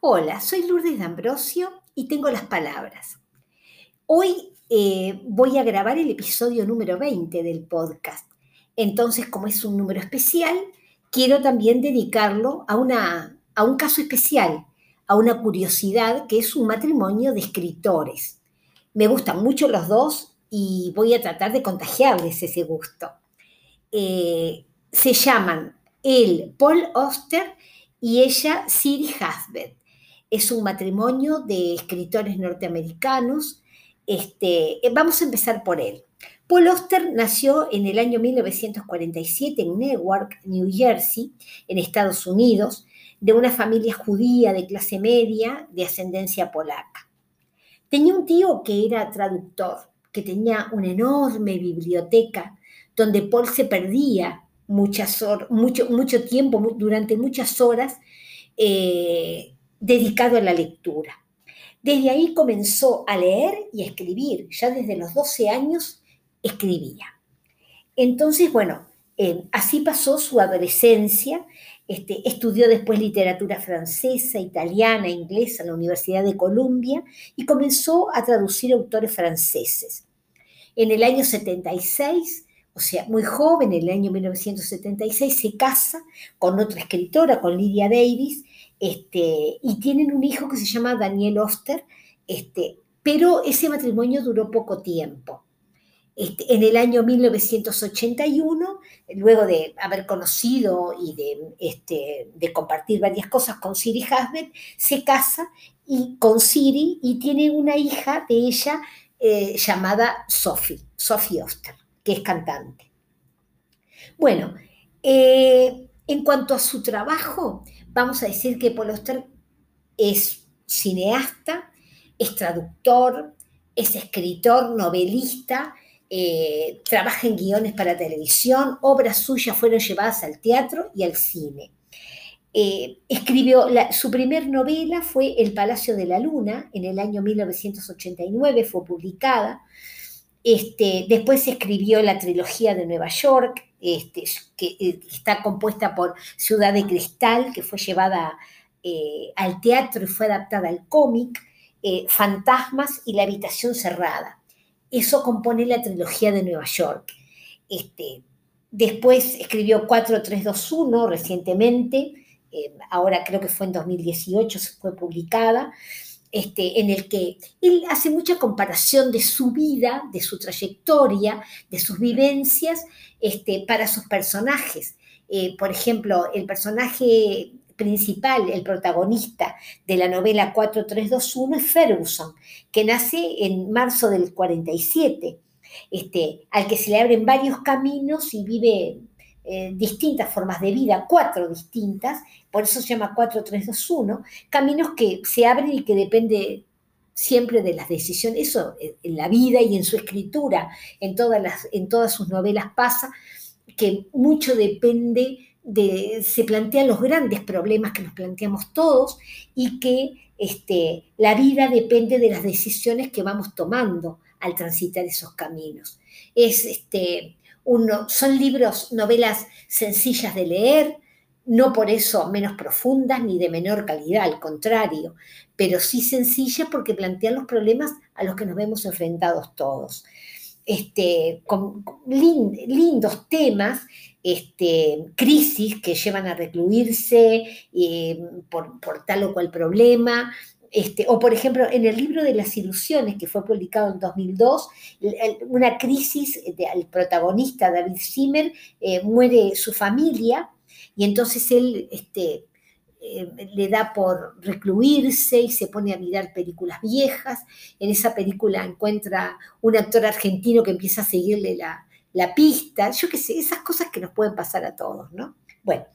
Hola, soy Lourdes D'Ambrosio y tengo las palabras. Hoy eh, voy a grabar el episodio número 20 del podcast. Entonces, como es un número especial, quiero también dedicarlo a, una, a un caso especial, a una curiosidad que es un matrimonio de escritores. Me gustan mucho los dos y voy a tratar de contagiarles ese gusto. Eh, se llaman él Paul Oster y ella Siri Hasbet. Es un matrimonio de escritores norteamericanos. Este, eh, vamos a empezar por él. Paul Oster nació en el año 1947 en Newark, New Jersey, en Estados Unidos, de una familia judía de clase media de ascendencia polaca. Tenía un tío que era traductor, que tenía una enorme biblioteca donde Paul se perdía muchas mucho, mucho tiempo, durante muchas horas, eh, dedicado a la lectura. Desde ahí comenzó a leer y a escribir. Ya desde los 12 años escribía. Entonces, bueno, eh, así pasó su adolescencia. Este, estudió después literatura francesa, italiana, inglesa en la Universidad de Columbia y comenzó a traducir autores franceses. En el año 76 o sea, muy joven, en el año 1976, se casa con otra escritora, con Lydia Davis, este, y tienen un hijo que se llama Daniel Oster, este, pero ese matrimonio duró poco tiempo. Este, en el año 1981, luego de haber conocido y de, compartir varias cosas con Siri Hasbet, se casa y, con Siri y tiene una hija de ella eh, llamada Sophie, Sophie Oster que es cantante. Bueno, eh, en cuanto a su trabajo, vamos a decir que Paul es cineasta, es traductor, es escritor, novelista, eh, trabaja en guiones para televisión, obras suyas fueron llevadas al teatro y al cine. Eh, escribió, su primer novela fue El Palacio de la Luna, en el año 1989 fue publicada. Este, después escribió la trilogía de Nueva York, este, que, eh, está compuesta por Ciudad de Cristal, que fue llevada eh, al teatro y fue adaptada al cómic, eh, Fantasmas y La Habitación Cerrada. Eso compone la trilogía de Nueva York. Este, después escribió 4321 recientemente, ahora creo que fue en 2018, se fue publicada. Este, en el que él hace mucha comparación de su vida, de su trayectoria, de sus vivencias este, para sus personajes. Eh, por ejemplo, el personaje principal, el protagonista de la novela 4321 es Ferguson, que nace en marzo del 47, este, al que se le abren varios caminos y vive eh, distintas formas de vida, cuatro distintas, por eso se llama 4321, caminos que se abren y que depende siempre de las decisiones, eso en la vida y en su escritura, en todas, las, en todas sus novelas pasa, que mucho depende de, se plantean los grandes problemas que nos planteamos todos y que este, la vida depende de las decisiones que vamos tomando al transitar esos caminos. Es este, son libros, novelas sencillas de leer, no por eso menos profundas ni de menor calidad, al contrario, pero sí sencillas porque plantean los problemas a los que nos vemos enfrentados todos. Este, con, lindos temas, este, crisis que llevan a recluirse eh, por, por, tal o cual problema, este, o por ejemplo, en el libro de las ilusiones, que fue publicado en 2002, una crisis del protagonista David Zimmer, eh, muere su familia y entonces él este, eh, le da por recluirse y se pone a mirar películas viejas. En esa película encuentra un actor argentino que empieza a seguirle la, la pista. Yo qué sé, esas cosas que nos pueden pasar a todos, ¿no? Bueno,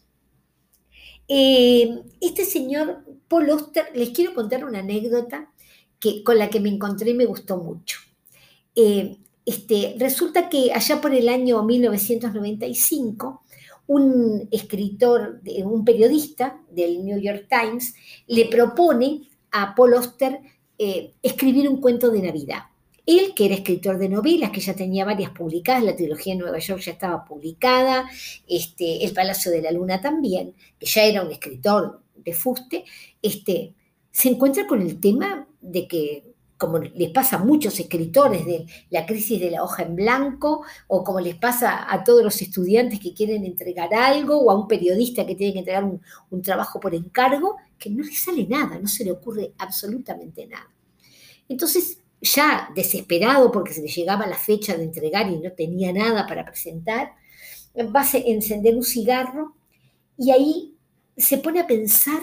eh, este señor Paul Oster, les quiero contar una anécdota que, con la que me encontré y me gustó mucho. Eh, este, resulta que allá por el año 1995, un escritor, un periodista del New York Times, le propone a Paul Oster eh, escribir un cuento de Navidad. Él, que era escritor de novelas, que ya tenía varias publicadas, la trilogía de Nueva York ya estaba publicada, este, El Palacio de la Luna también, que ya era un escritor de fuste, este, se encuentra con el tema de que, como les pasa a muchos escritores de la crisis de la hoja en blanco, o como les pasa a todos los estudiantes que quieren entregar algo, o a un periodista que tiene que entregar un, un trabajo por encargo, que no le sale nada, no se le ocurre absolutamente nada. Entonces, ya desesperado porque se le llegaba la fecha de entregar y no tenía nada para presentar, va a encender un cigarro y ahí se pone a pensar,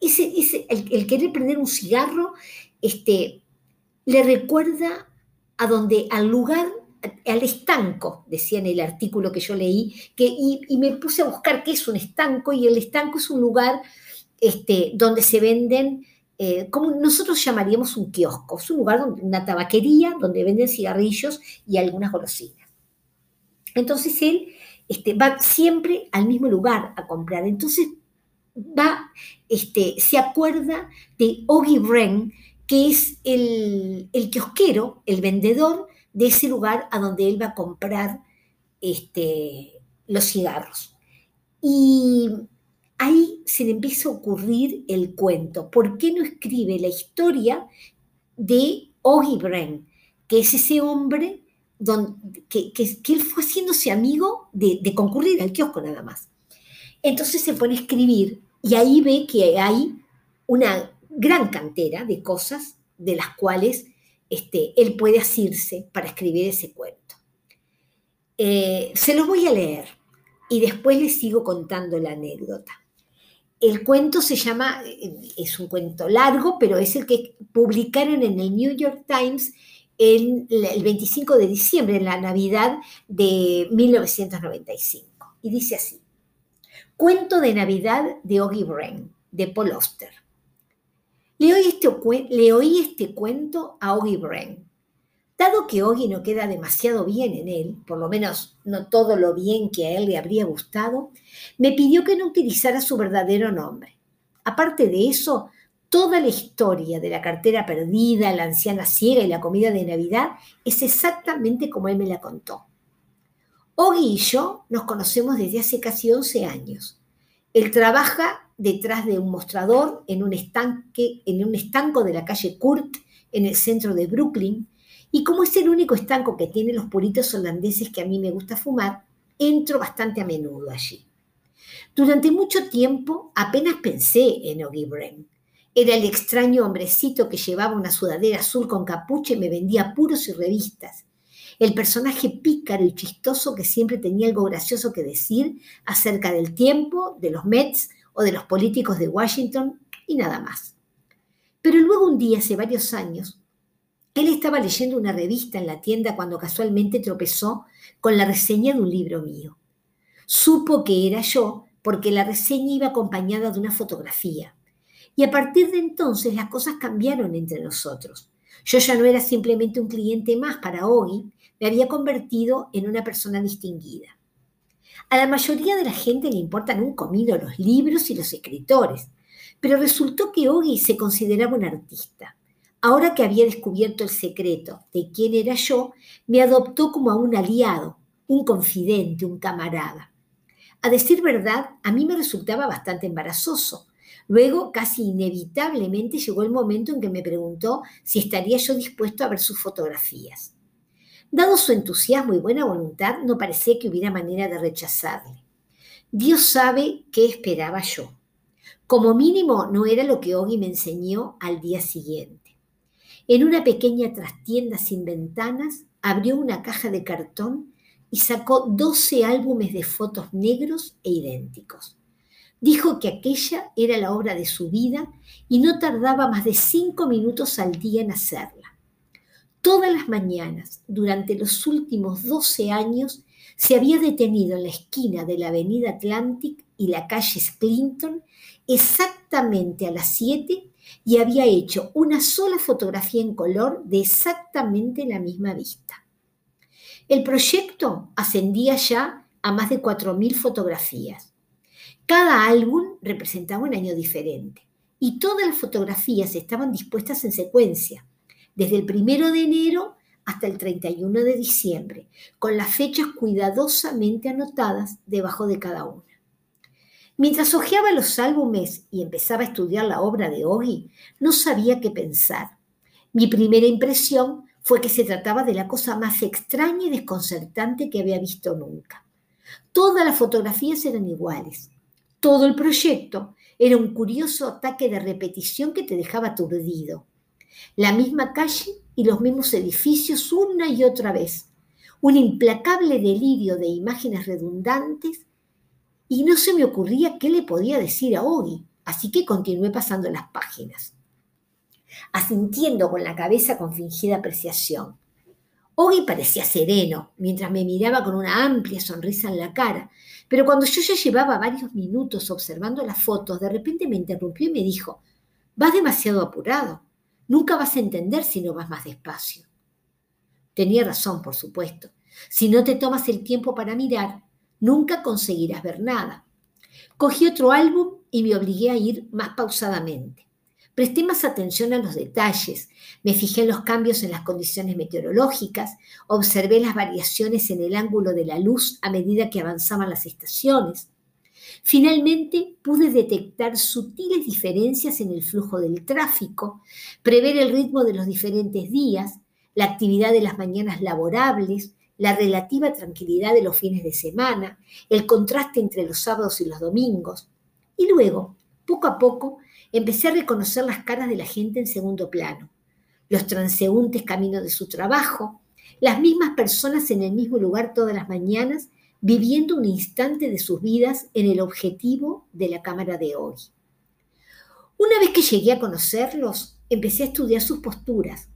ese, el, querer prender un cigarro este, le recuerda a donde, al lugar, al estanco, decía en el artículo que yo leí, que, y, me puse a buscar qué es un estanco, y el estanco es un lugar este, donde se venden, eh, como nosotros llamaríamos un kiosco, es un lugar, donde, una tabaquería donde venden cigarrillos y algunas golosinas. Entonces él este, va siempre al mismo lugar a comprar. Entonces va, este, se acuerda de Oggy Bren, que es el, el, kiosquero, el vendedor de ese lugar a donde él va a comprar este, los cigarros. Y ahí se le empieza a ocurrir el cuento. ¿Por qué no escribe la historia de Oggy Bren, que es ese hombre que, él fue haciéndose amigo de, concurrir al kiosco nada más. Entonces se pone a escribir y ahí ve que hay una gran cantera de cosas de las cuales este, él puede asirse para escribir ese cuento. Eh, se lo voy a leer y después les sigo contando la anécdota. El cuento se llama, es un cuento largo, pero es el que publicaron en el New York Times el 25 de diciembre, en la Navidad de 1995. Y dice así, Cuento de Navidad de Oggy Brain, de Paul Oster. Le oí, este, este cuento a Oggy Brain. Dado que Oggy no queda demasiado bien en él, por lo menos no todo lo bien que a él le habría gustado, me pidió que no utilizara su verdadero nombre. Aparte de eso, Toda la historia de la cartera perdida, la anciana ciega y la comida de Navidad es exactamente como él me la contó. Oggy y yo nos conocemos desde hace casi 11 años. Él trabaja detrás de un mostrador en un, estanque, en un estanco de la calle Kurt, en el centro de Brooklyn, y como es el único estanco que tiene los puritos holandeses que a mí me gusta fumar, entro bastante a menudo allí. Durante mucho tiempo apenas pensé en Oggy Bren. Era el extraño hombrecito que llevaba una sudadera azul con capucha y me vendía puros y revistas. El personaje pícaro y chistoso que siempre tenía algo gracioso que decir acerca del tiempo, de los Mets o de los políticos de Washington y nada más. Pero luego un día, hace varios años, él estaba leyendo una revista en la tienda cuando casualmente tropezó con la reseña de un libro mío. Supo que era yo porque la reseña iba acompañada de una fotografía. Y a partir de entonces las cosas cambiaron entre nosotros. Yo ya no era simplemente un cliente más para Ogi, me había convertido en una persona distinguida. A la mayoría de la gente le importan un comido los libros y los escritores, pero resultó que Ogi se consideraba un artista. Ahora que había descubierto el secreto de quién era yo, me adoptó como a un aliado, un confidente, un camarada. A decir verdad, a mí me resultaba bastante embarazoso, Luego, casi inevitablemente, llegó el momento en que me preguntó si estaría yo dispuesto a ver sus fotografías. Dado su entusiasmo y buena voluntad, no parecía que hubiera manera de rechazarle. Dios sabe qué esperaba yo. Como mínimo, no era lo que Ogi me enseñó al día siguiente. En una pequeña trastienda sin ventanas, abrió una caja de cartón y sacó 12 álbumes de fotos negros e idénticos. Dijo que aquella era la obra de su vida y no tardaba más de cinco minutos al día en hacerla. Todas las mañanas, durante los últimos 12 años, se había detenido en la esquina de la avenida Atlantic y la calle Clinton exactamente a las 7 y había hecho una sola fotografía en color de exactamente la misma vista. El proyecto ascendía ya a más de 4.000 fotografías cada álbum representaba un año diferente y todas las fotografías estaban dispuestas en secuencia, desde el primero de enero hasta el 31 de diciembre, con las fechas cuidadosamente anotadas debajo de cada una. Mientras hojeaba los álbumes y empezaba a estudiar la obra de Ogi, no sabía qué pensar. Mi primera impresión fue que se trataba de la cosa más extraña y desconcertante que había visto nunca. Todas las fotografías eran iguales. Todo el proyecto era un curioso ataque de repetición que te dejaba aturdido. La misma calle y los mismos edificios una y otra vez. Un implacable delirio de imágenes redundantes y no se me ocurría qué le podía decir a Ogi, así que continué pasando las páginas, asintiendo con la cabeza con fingida apreciación. Ogi parecía sereno, mientras me miraba con una amplia sonrisa en la cara, pero cuando yo ya llevaba varios minutos observando las fotos, de repente me interrumpió y me dijo, vas demasiado apurado, nunca vas a entender si no vas más despacio. Tenía razón, por supuesto. Si no te tomas el tiempo para mirar, nunca conseguirás ver nada. Cogí otro álbum y me obligué a ir más pausadamente. Presté más atención a los detalles, me fijé en los cambios en las condiciones meteorológicas, observé las variaciones en el ángulo de la luz a medida que avanzaban las estaciones. Finalmente pude detectar sutiles diferencias en el flujo del tráfico, prever el ritmo de los diferentes días, la actividad de las mañanas laborables, la relativa tranquilidad de los fines de semana, el contraste entre los sábados y los domingos. Y luego, poco a poco, empecé a reconocer las caras de la gente en segundo plano, los transeúntes camino de su trabajo, las mismas personas en el mismo lugar todas las mañanas, viviendo un instante de sus vidas en el objetivo de la cámara de hoy. Una vez que llegué a conocerlos, empecé a estudiar sus posturas,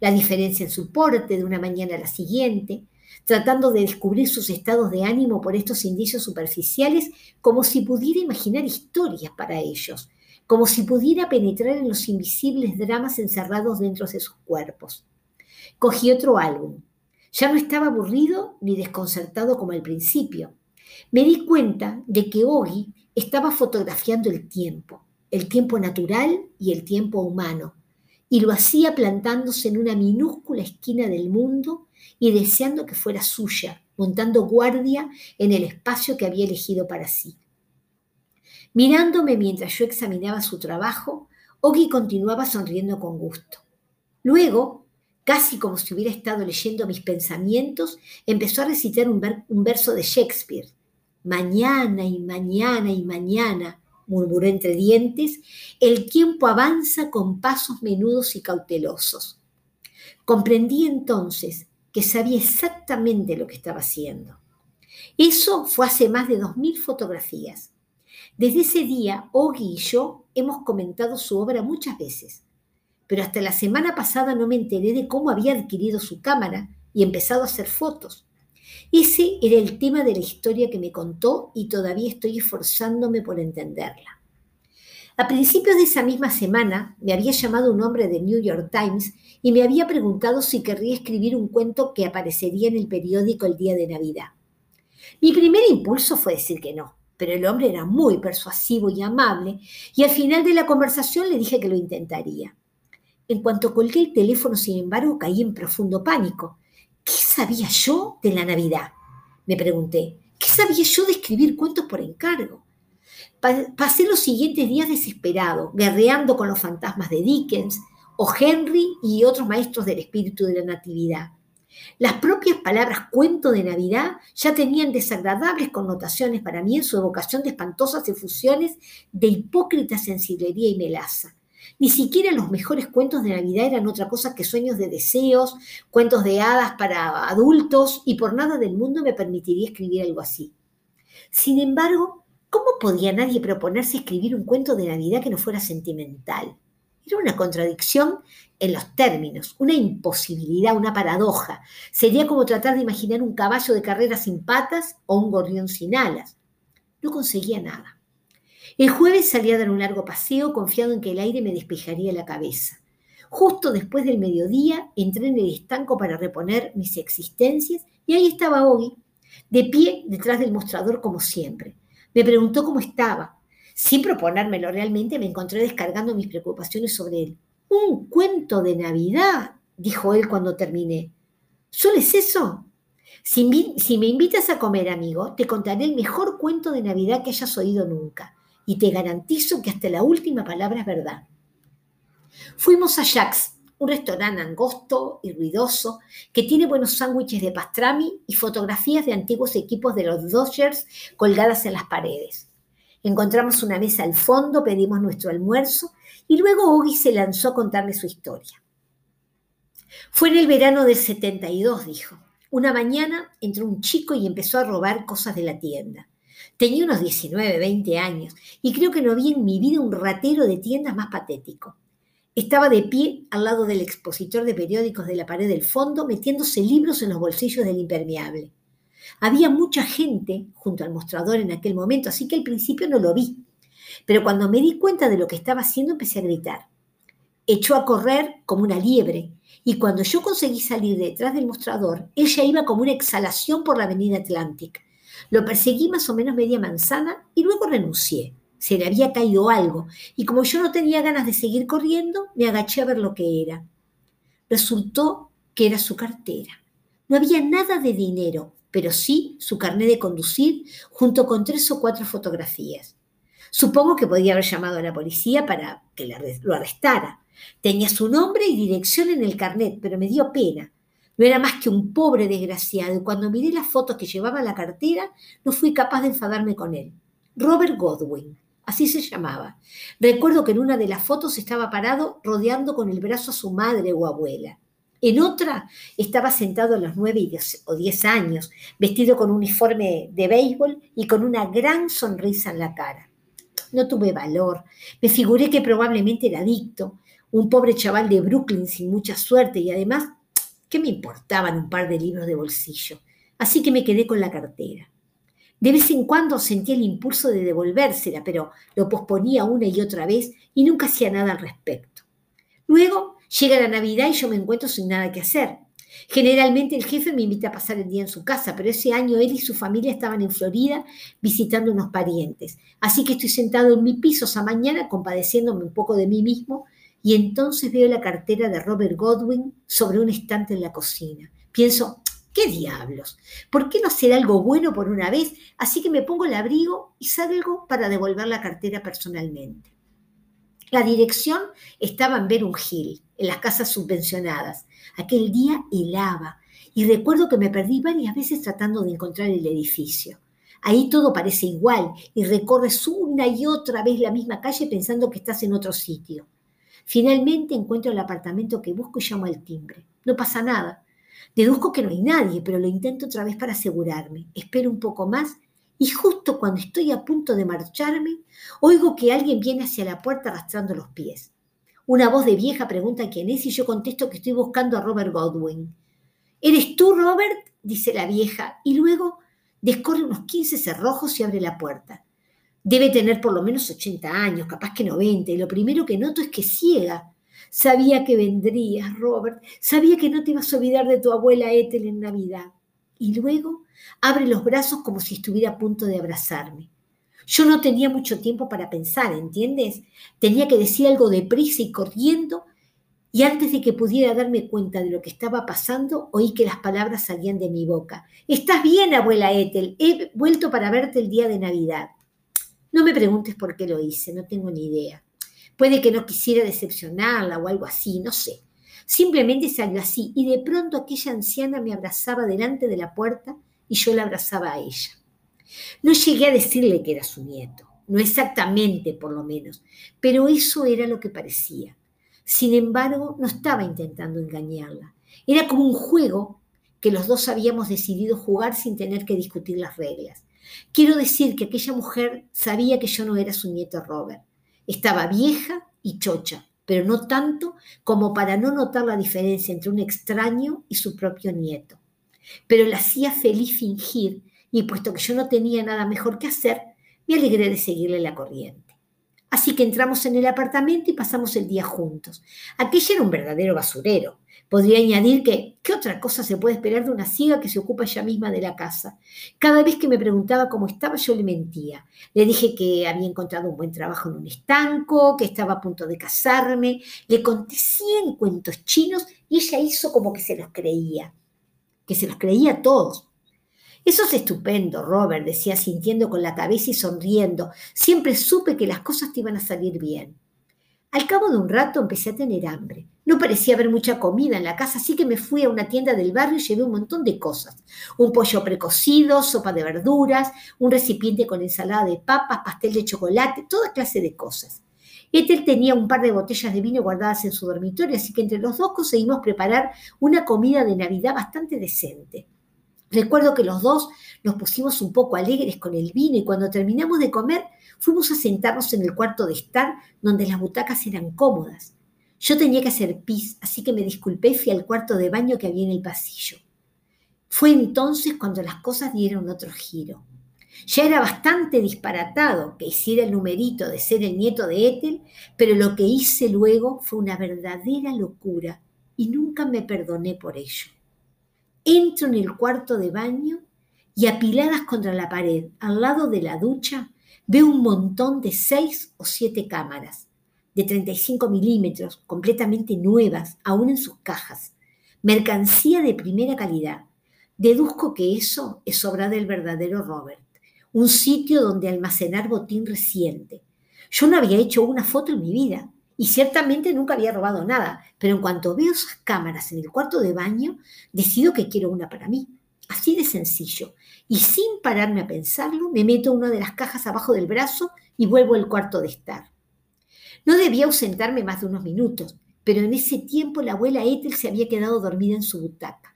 la diferencia en su porte de una mañana a la siguiente, tratando de descubrir sus estados de ánimo por estos indicios superficiales, como si pudiera imaginar historias para ellos, como si pudiera penetrar en los invisibles dramas encerrados dentro de sus cuerpos. Cogí otro álbum. Ya no estaba aburrido ni desconcertado como al principio. Me di cuenta de que Ogi estaba fotografiando el tiempo, el tiempo natural y el tiempo humano, y lo hacía plantándose en una minúscula esquina del mundo y deseando que fuera suya, montando guardia en el espacio que había elegido para sí. Mirándome mientras yo examinaba su trabajo, Ogi continuaba sonriendo con gusto. Luego, casi como si hubiera estado leyendo mis pensamientos, empezó a recitar un, un verso de Shakespeare. Mañana y mañana y mañana, murmuró entre dientes, el tiempo avanza con pasos menudos y cautelosos. Comprendí entonces que sabía exactamente lo que estaba haciendo. Eso fue hace más de 2.000 fotografías. Desde ese día, Ogi y yo hemos comentado su obra muchas veces, pero hasta la semana pasada no me enteré de cómo había adquirido su cámara y empezado a hacer fotos. Ese era el tema de la historia que me contó y todavía estoy esforzándome por entenderla. A principios de esa misma semana me había llamado un hombre de New York Times y me había preguntado si querría escribir un cuento que aparecería en el periódico el día de Navidad. Mi primer impulso fue decir que no, pero el hombre era muy persuasivo y amable y al final de la conversación le dije que lo intentaría. En cuanto colgué el teléfono, sin embargo, caí en profundo pánico. ¿Qué sabía yo de la Navidad? Me pregunté. ¿Qué sabía yo de escribir cuentos por encargo? Pasé los siguientes días desesperado, guerreando con los fantasmas de Dickens o Henry y otros maestros del espíritu de la Natividad. Las propias palabras cuento de Navidad ya tenían desagradables connotaciones para mí en su evocación de espantosas efusiones de hipócrita sensiblería y melaza. Ni siquiera los mejores cuentos de Navidad eran otra cosa que sueños de deseos, cuentos de hadas para adultos, y por nada del mundo me permitiría escribir algo así. Sin embargo, ¿Cómo podía nadie proponerse escribir un cuento de Navidad que no fuera sentimental? Era una contradicción en los términos, una imposibilidad, una paradoja. Sería como tratar de imaginar un caballo de carrera sin patas o un gorrión sin alas. No conseguía nada. El jueves salí a dar un largo paseo confiado en que el aire me despejaría la cabeza. Justo después del mediodía entré en el estanco para reponer mis existencias y ahí estaba Ogi, de pie detrás del mostrador como siempre. Me preguntó cómo estaba. Sin proponérmelo realmente, me encontré descargando mis preocupaciones sobre él. Un cuento de Navidad, dijo él cuando terminé. ¿Solo es eso? Si, me invitas a comer, amigo, te contaré el mejor cuento de Navidad que hayas oído nunca. Y te garantizo que hasta la última palabra es verdad. Fuimos a Jack's, un restaurante angosto y ruidoso que tiene buenos sándwiches de pastrami y fotografías de antiguos equipos de los Dodgers colgadas en las paredes. Encontramos una mesa al fondo, pedimos nuestro almuerzo y luego Ogi se lanzó a contarme su historia. Fue en el verano del 72, dijo. Una mañana entró un chico y empezó a robar cosas de la tienda. Tenía unos 19, 20 años y creo que no vi en mi vida un ratero de tiendas más patético. Estaba de pie al lado del expositor de periódicos de la pared del fondo, metiéndose libros en los bolsillos del impermeable. Había mucha gente junto al mostrador en aquel momento, así que al principio no lo vi. Pero cuando me di cuenta de lo que estaba haciendo, empecé a gritar. Echó a correr como una liebre, y cuando yo conseguí salir detrás del mostrador, ella iba como una exhalación por la avenida Atlantic. Lo perseguí más o menos media manzana y luego renuncié. Se le había caído algo, y como yo no tenía ganas de seguir corriendo, me agaché a ver lo que era. Resultó que era su cartera. No había nada de dinero, pero sí su carnet de conducir junto con tres o cuatro fotografías. Supongo que podía haber llamado a la policía para que lo arrestara. Tenía su nombre y dirección en el carnet, pero me dio pena. No era más que un pobre desgraciado y cuando miré las fotos que llevaba la cartera no fui capaz de enfadarme con él. Robert Godwin, así se llamaba. Recuerdo que en una de las fotos estaba parado rodeando con el brazo a su madre o abuela. En otra estaba sentado a los nueve o diez años, vestido con un uniforme de béisbol y con una gran sonrisa en la cara. No tuve valor. Me figuré que probablemente era adicto, un pobre chaval de Brooklyn sin mucha suerte y además, ¿qué me importaban un par de libros de bolsillo? Así que me quedé con la cartera. De vez en cuando sentía el impulso de devolvérsela, pero lo posponía una y otra vez y nunca hacía nada al respecto. Luego Llega la Navidad y yo me encuentro sin nada que hacer. Generalmente el jefe me invita a pasar el día en su casa, pero ese año él y su familia estaban en Florida visitando unos parientes. Así que estoy sentado en mi piso esa mañana compadeciéndome un poco de mí mismo y entonces veo la cartera de Robert Godwin sobre un estante en la cocina. Pienso, ¿qué diablos? ¿Por qué no hacer algo bueno por una vez? Así que me pongo el abrigo y salgo para devolver la cartera personalmente. La dirección estaba en Verum Hill, en las casas subvencionadas. Aquel día helaba y recuerdo que me perdí varias veces tratando de encontrar el edificio. Ahí todo parece igual y recorres una y otra vez la misma calle pensando que estás en otro sitio. Finalmente encuentro el apartamento que busco y llamo al timbre. No pasa nada. Deduzco que no hay nadie, pero lo intento otra vez para asegurarme. Espero un poco más y justo cuando estoy a punto de marcharme, oigo que alguien viene hacia la puerta arrastrando los pies. Una voz de vieja pregunta quién es y yo contesto que estoy buscando a Robert Godwin. ¿Eres tú, Robert? dice la vieja y luego descorre unos 15 cerrojos y abre la puerta. Debe tener por lo menos 80 años, capaz que 90, y lo primero que noto es que ciega. Sabía que vendrías, Robert. Sabía que no te ibas a olvidar de tu abuela Ethel en Navidad y luego abre los brazos como si estuviera a punto de abrazarme. Yo no tenía mucho tiempo para pensar, ¿entiendes? Tenía que decir algo deprisa y corriendo, y antes de que pudiera darme cuenta de lo que estaba pasando, oí que las palabras salían de mi boca. Estás bien, abuela Ethel, he vuelto para verte el día de Navidad. No me preguntes por qué lo hice, no tengo ni idea. Puede que no quisiera decepcionarla o algo así, no sé. Simplemente salió así y de pronto aquella anciana me abrazaba delante de la puerta y yo la abrazaba a ella. No llegué a decirle que era su nieto, no exactamente por lo menos, pero eso era lo que parecía. Sin embargo, no estaba intentando engañarla. Era como un juego que los dos habíamos decidido jugar sin tener que discutir las reglas. Quiero decir que aquella mujer sabía que yo no era su nieto Robert. Estaba vieja y chocha, pero no tanto como para no notar la diferencia entre un extraño y su propio nieto. Pero le hacía feliz fingir, y puesto que yo no tenía nada mejor que hacer, me alegré de seguirle la corriente. Así que entramos en el apartamento y pasamos el día juntos. Aquella era un verdadero basurero. Podría añadir que, ¿qué otra cosa se puede esperar de una ciega que se ocupa ella misma de la casa? Cada vez que me preguntaba cómo estaba, yo le mentía. Le dije que había encontrado un buen trabajo en un estanco, que estaba a punto de casarme. Le conté cien cuentos chinos y ella hizo como que se los creía. que se los creía a todos. Eso es estupendo, Robert, decía sintiendo con la cabeza y sonriendo. Siempre supe que las cosas te iban a salir bien. Al cabo de un rato empecé a tener hambre. No parecía haber mucha comida en la casa, así que me fui a una tienda del barrio y llevé un montón de cosas. Un pollo precocido, sopa de verduras, un recipiente con ensalada de papas, pastel de chocolate, toda clase de cosas. Ethel tenía un par de botellas de vino guardadas en su dormitorio, así que entre los dos conseguimos preparar una comida de Navidad bastante decente. Recuerdo que los dos nos pusimos un poco alegres con el vino y cuando terminamos de comer fuimos a sentarnos en el cuarto de estar donde las butacas eran cómodas. Yo tenía que hacer pis, así que me disculpé y fui al cuarto de baño que había en el pasillo. Fue entonces cuando las cosas dieron otro giro. Ya era bastante disparatado que hiciera el numerito de ser el nieto de Ethel, pero lo que hice luego fue una verdadera locura y nunca me perdoné por ello. Entro en el cuarto de baño y apiladas contra la pared, al lado de la ducha, veo un montón de seis o siete cámaras de 35 milímetros, completamente nuevas, aún en sus cajas. Mercancía de primera calidad. Deduzco que eso es obra del verdadero Robert. Un sitio donde almacenar botín reciente. Yo no había hecho una foto en mi vida y ciertamente nunca había robado nada, pero en cuanto veo esas cámaras en el cuarto de baño, decido que quiero una para mí. Así de sencillo. Y sin pararme a pensarlo, me meto una de las cajas abajo del brazo y vuelvo al cuarto de estar. No debía ausentarme más de unos minutos, pero en ese tiempo la abuela Ethel se había quedado dormida en su butaca.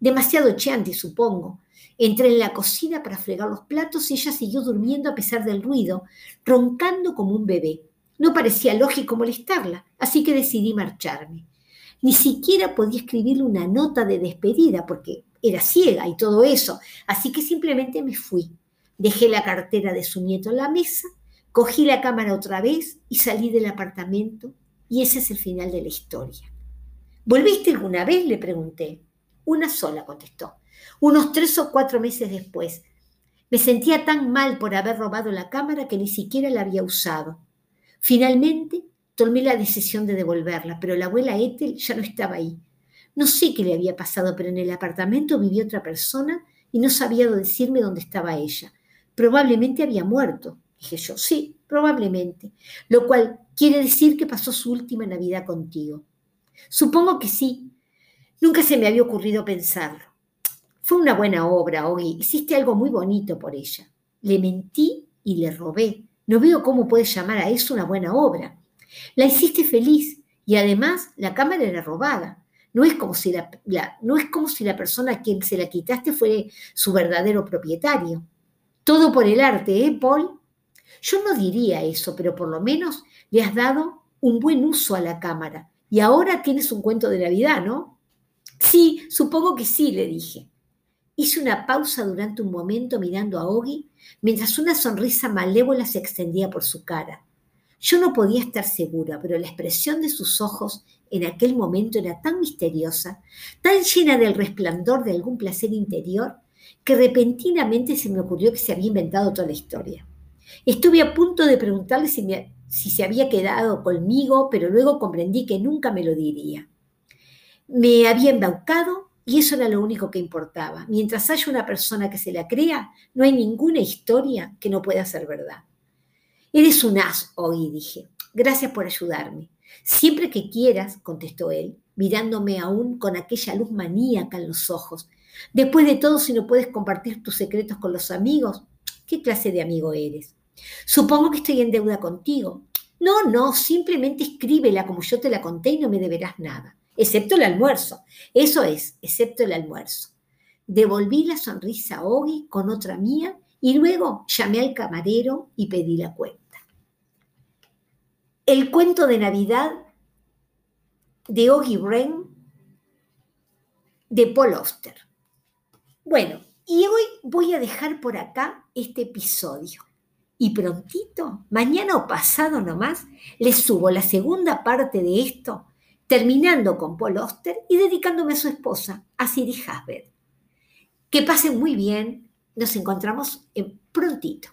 Demasiado chanti, supongo. Entré en la cocina para fregar los platos y ella siguió durmiendo a pesar del ruido, roncando como un bebé. No parecía lógico molestarla, así que decidí marcharme. Ni siquiera podía escribirle una nota de despedida porque era ciega y todo eso, así que simplemente me fui. Dejé la cartera de su nieto en la mesa Cogí la cámara otra vez y salí del apartamento y ese es el final de la historia. ¿Volviste alguna vez? le pregunté. Una sola, contestó. Unos tres o cuatro meses después. Me sentía tan mal por haber robado la cámara que ni siquiera la había usado. Finalmente tomé la decisión de devolverla, pero la abuela Ethel ya no estaba ahí. No sé qué le había pasado, pero en el apartamento vivía otra persona y no sabía decirme dónde estaba ella. Probablemente había muerto. Dije yo, sí, probablemente, lo cual quiere decir que pasó su última Navidad contigo. Supongo que sí. Nunca se me había ocurrido pensarlo. Fue una buena obra, Ogi. Hiciste algo muy bonito por ella. Le mentí y le robé. No veo cómo puedes llamar a eso una buena obra. La hiciste feliz y además la cámara era robada. No es como si la, no es como si la persona a quien se la quitaste fuera su verdadero propietario. Todo por el arte, ¿eh, Paul? Yo no diría eso, pero por lo menos le has dado un buen uso a la cámara. Y ahora tienes un cuento de Navidad, ¿no? Sí, supongo que sí, le dije. Hice una pausa durante un momento mirando a Ogi mientras una sonrisa malévola se extendía por su cara. Yo no podía estar segura, pero la expresión de sus ojos en aquel momento era tan misteriosa, tan llena del resplandor de algún placer interior, que repentinamente se me ocurrió que se había inventado toda la historia. Estuve a punto de preguntarle si, se había quedado conmigo, pero luego comprendí que nunca me lo diría. Me había embaucado y eso era lo único que importaba. Mientras haya una persona que se la crea, no hay ninguna historia que no pueda ser verdad. Eres un as, hoy dije. Gracias por ayudarme. Siempre que quieras, contestó él, mirándome aún con aquella luz maníaca en los ojos. Después de todo, si no puedes compartir tus secretos con los amigos, ¿qué clase de amigo eres? Supongo que estoy en deuda contigo. No, no, simplemente escríbela como yo te la conté y no me deberás nada, excepto el almuerzo. Eso es, excepto el almuerzo. Devolví la sonrisa a Ogi con otra mía y luego llamé al camarero y pedí la cuenta. El cuento de Navidad de Ogi Bren de Paul Oster. Bueno, y hoy voy a dejar por acá este episodio. Y prontito, mañana o pasado nomás, les subo la segunda parte de esto, terminando con Paul Oster y dedicándome a su esposa, a Siri Hasbet. Que pasen muy bien, nos encontramos prontito.